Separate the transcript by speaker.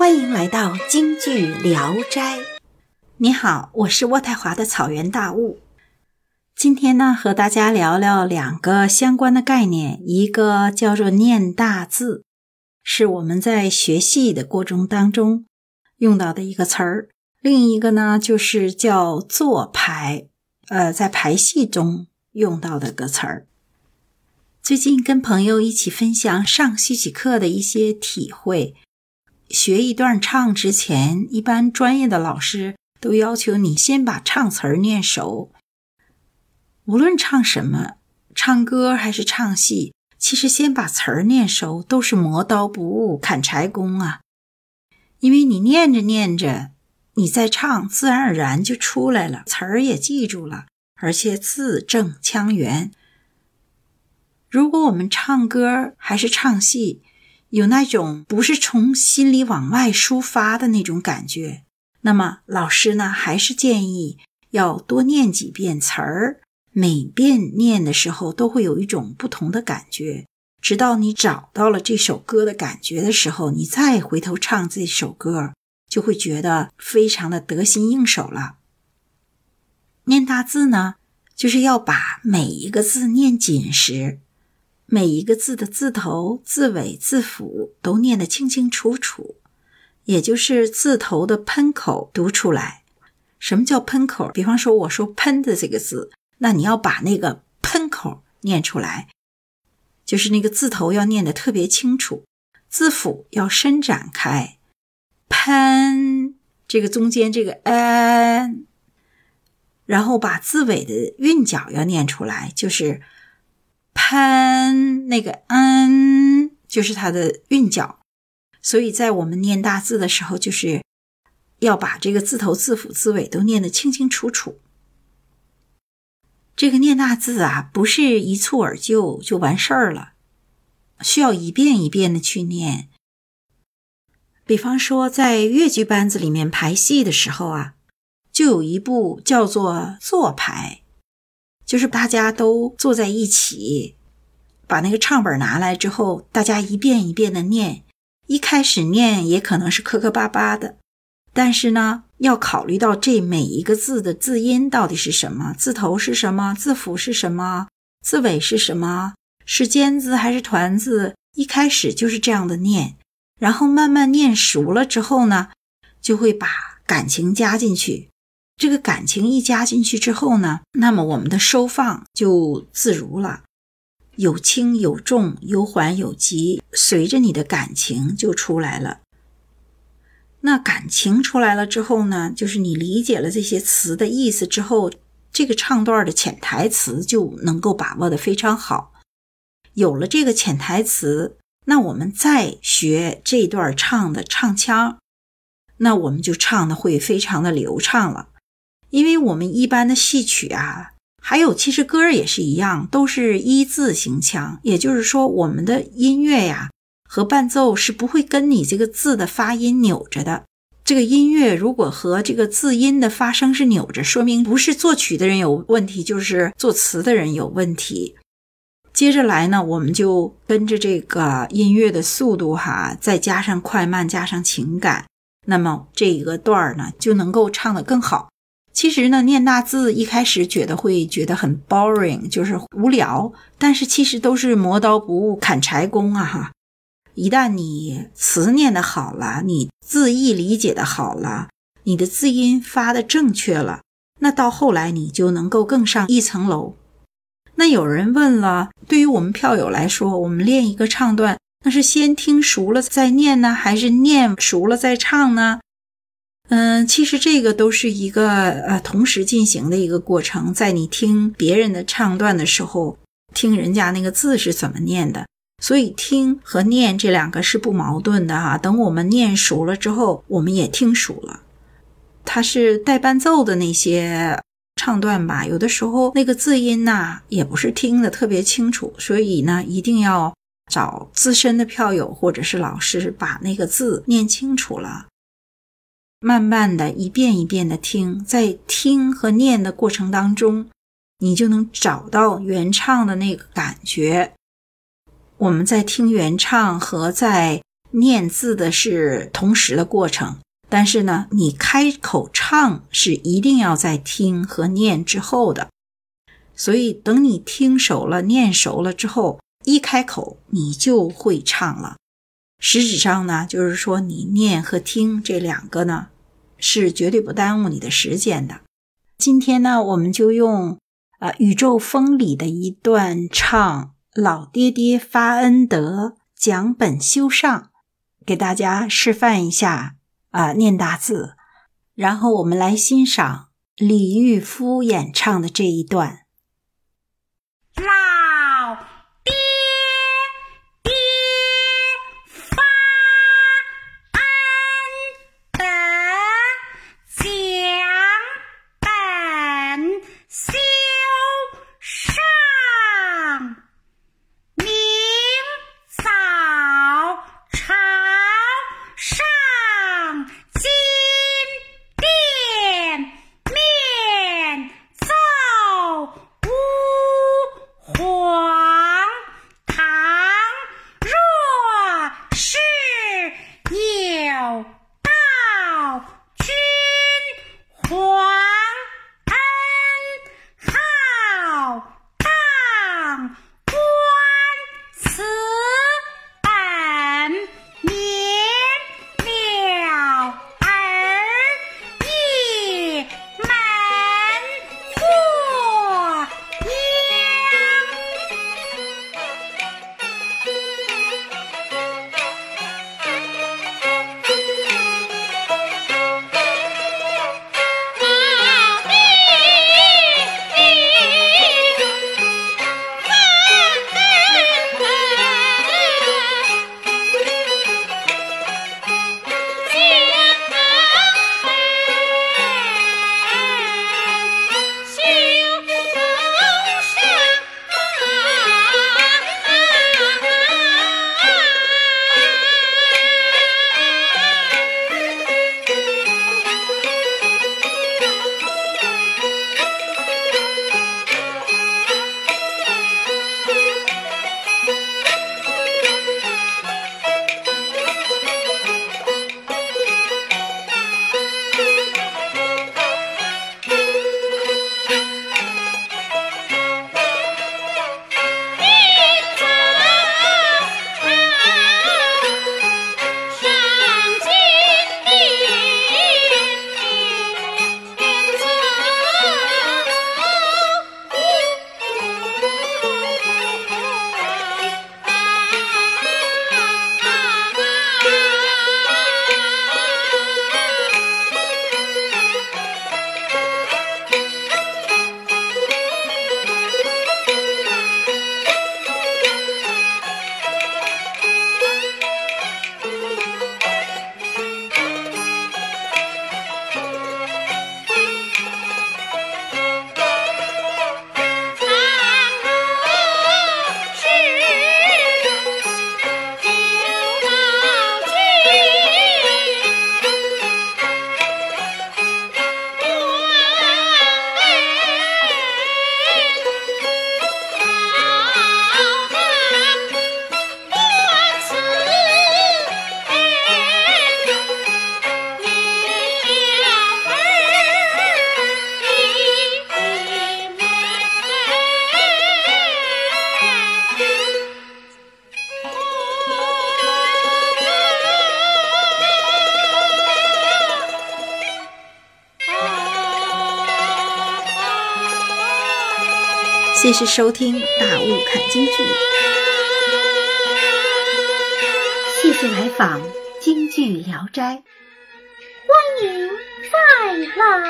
Speaker 1: 欢迎来到京剧聊斋。你好，我是渥太华的草原大雾。今天呢，和大家聊聊两个相关的概念，一个叫做念大字，是我们在学戏的过程当中用到的一个词儿；另一个呢，就是叫做排，呃，在排戏中用到的个词儿。最近跟朋友一起分享上戏曲课的一些体会。学一段唱之前，一般专业的老师都要求你先把唱词儿念熟。无论唱什么，唱歌还是唱戏，其实先把词儿念熟都是磨刀不误砍柴工啊。因为你念着念着，你再唱，自然而然就出来了，词儿也记住了，而且字正腔圆。如果我们唱歌还是唱戏，有那种不是从心里往外抒发的那种感觉，那么老师呢还是建议要多念几遍词儿，每遍念的时候都会有一种不同的感觉，直到你找到了这首歌的感觉的时候，你再回头唱这首歌，就会觉得非常的得心应手了。念大字呢，就是要把每一个字念紧实。每一个字的字头、字尾、字腹都念得清清楚楚，也就是字头的喷口读出来。什么叫喷口？比方说，我说“喷”的这个字，那你要把那个喷口念出来，就是那个字头要念得特别清楚，字腹要伸展开，喷这个中间这个 “n”，然后把字尾的韵脚要念出来，就是。喷那个嗯，就是它的韵脚，所以在我们念大字的时候，就是要把这个字头、字腹、字尾都念得清清楚楚。这个念大字啊，不是一蹴而就就完事儿了，需要一遍一遍的去念。比方说，在越剧班子里面排戏的时候啊，就有一部叫做坐排。就是大家都坐在一起，把那个唱本拿来之后，大家一遍一遍的念。一开始念也可能是磕磕巴巴的，但是呢，要考虑到这每一个字的字音到底是什么，字头是什么，字腹是什么，字尾是什么，是尖字还是团字。一开始就是这样的念，然后慢慢念熟了之后呢，就会把感情加进去。这个感情一加进去之后呢，那么我们的收放就自如了，有轻有重，有缓有急，随着你的感情就出来了。那感情出来了之后呢，就是你理解了这些词的意思之后，这个唱段的潜台词就能够把握的非常好。有了这个潜台词，那我们再学这段唱的唱腔，那我们就唱的会非常的流畅了。因为我们一般的戏曲啊，还有其实歌也是一样，都是一字形腔，也就是说，我们的音乐呀和伴奏是不会跟你这个字的发音扭着的。这个音乐如果和这个字音的发声是扭着，说明不是作曲的人有问题，就是作词的人有问题。接着来呢，我们就跟着这个音乐的速度哈，再加上快慢，加上情感，那么这一个段儿呢就能够唱得更好。其实呢，念大字一开始觉得会觉得很 boring，就是无聊。但是其实都是磨刀不误砍柴工啊！哈，一旦你词念的好了，你字义理解的好了，你的字音发的正确了，那到后来你就能够更上一层楼。那有人问了，对于我们票友来说，我们练一个唱段，那是先听熟了再念呢，还是念熟了再唱呢？嗯，其实这个都是一个呃同时进行的一个过程。在你听别人的唱段的时候，听人家那个字是怎么念的，所以听和念这两个是不矛盾的哈。等我们念熟了之后，我们也听熟了。它是带伴奏的那些唱段吧，有的时候那个字音呐也不是听得特别清楚，所以呢，一定要找资深的票友或者是老师把那个字念清楚了。慢慢的一遍一遍的听，在听和念的过程当中，你就能找到原唱的那个感觉。我们在听原唱和在
Speaker 2: 念字的是同时的过程，但是呢，你开口唱是一定要在听和念之后的。所以，等你听熟了、念熟了之后，一开口你就会唱了。实质上呢，就是说你念和听这两个呢，是绝对不耽误你的时间的。今天呢，我们就用啊《宇宙风》里的一段唱“老爹爹发恩德，讲本修上”，给大家示范一下啊念大字，然后我们来欣赏李玉夫演唱的这一段啦。谢谢收听《大雾看京剧》，谢谢来访《京剧聊斋》，
Speaker 3: 欢迎再来。